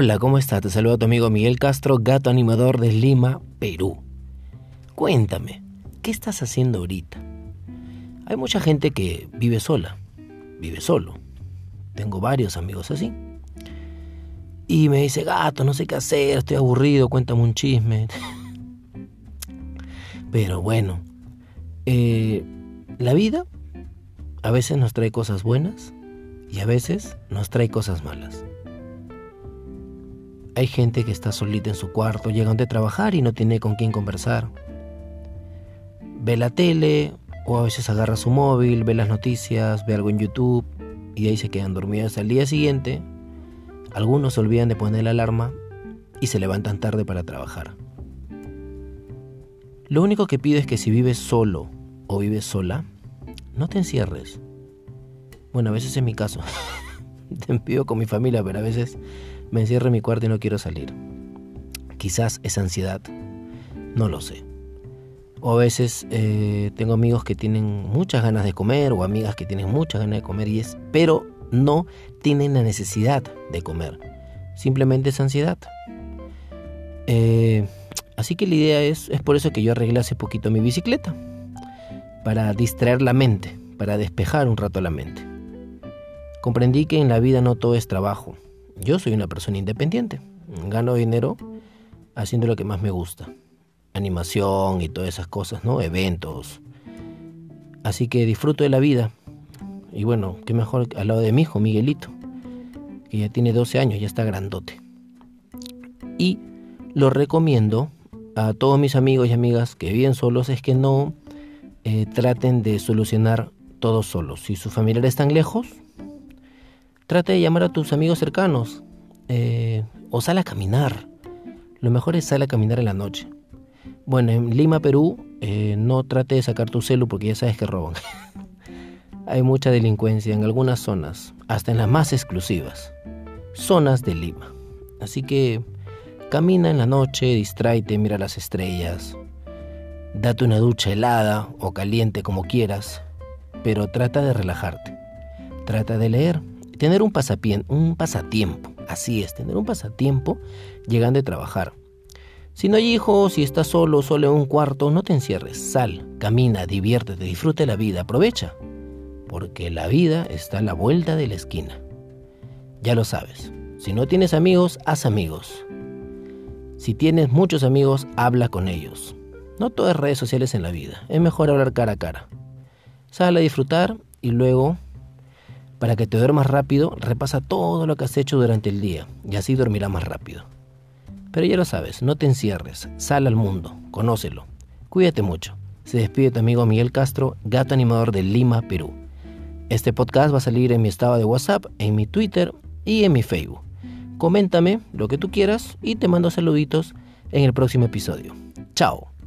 Hola, ¿cómo estás? Te saluda tu amigo Miguel Castro, gato animador de Lima, Perú. Cuéntame, ¿qué estás haciendo ahorita? Hay mucha gente que vive sola, vive solo. Tengo varios amigos así. Y me dice, gato, no sé qué hacer, estoy aburrido, cuéntame un chisme. Pero bueno, eh, la vida a veces nos trae cosas buenas y a veces nos trae cosas malas. Hay gente que está solita en su cuarto, llega de trabajar y no tiene con quién conversar. Ve la tele o a veces agarra su móvil, ve las noticias, ve algo en YouTube y ahí se quedan dormidos al día siguiente. Algunos se olvidan de poner la alarma y se levantan tarde para trabajar. Lo único que pido es que si vives solo o vives sola, no te encierres. Bueno, a veces es mi caso. te pido con mi familia, pero a veces me encierro en mi cuarto y no quiero salir. Quizás es ansiedad, no lo sé. O a veces eh, tengo amigos que tienen muchas ganas de comer o amigas que tienen muchas ganas de comer y es, pero no tienen la necesidad de comer. Simplemente es ansiedad. Eh, así que la idea es, es por eso que yo arreglé hace poquito mi bicicleta. Para distraer la mente, para despejar un rato la mente. Comprendí que en la vida no todo es trabajo. Yo soy una persona independiente. Gano dinero haciendo lo que más me gusta. Animación y todas esas cosas, ¿no? Eventos. Así que disfruto de la vida. Y bueno, qué mejor al lado de mi hijo, Miguelito, que ya tiene 12 años, ya está grandote. Y lo recomiendo a todos mis amigos y amigas que viven solos es que no eh, traten de solucionar todo solos. Si sus familiares están lejos, Trata de llamar a tus amigos cercanos. Eh, o sal a caminar. Lo mejor es sal a caminar en la noche. Bueno, en Lima, Perú, eh, no trate de sacar tu celu porque ya sabes que roban. Hay mucha delincuencia en algunas zonas, hasta en las más exclusivas. Zonas de Lima. Así que camina en la noche, distráete, mira las estrellas. Date una ducha helada o caliente como quieras, pero trata de relajarte. Trata de leer, tener un, un pasatiempo, así es, tener un pasatiempo llegando a trabajar. Si no hay hijos, si estás solo, solo en un cuarto, no te encierres, sal, camina, diviértete, disfrute la vida, aprovecha, porque la vida está a la vuelta de la esquina. Ya lo sabes, si no tienes amigos, haz amigos. Si tienes muchos amigos, habla con ellos. No todas redes sociales en la vida, es mejor hablar cara a cara. Sal a disfrutar y luego para que te duermas rápido, repasa todo lo que has hecho durante el día y así dormirás más rápido. Pero ya lo sabes, no te encierres, sal al mundo, conócelo. Cuídate mucho. Se despide tu amigo Miguel Castro, gato animador de Lima, Perú. Este podcast va a salir en mi estado de WhatsApp, en mi Twitter y en mi Facebook. Coméntame lo que tú quieras y te mando saluditos en el próximo episodio. Chao.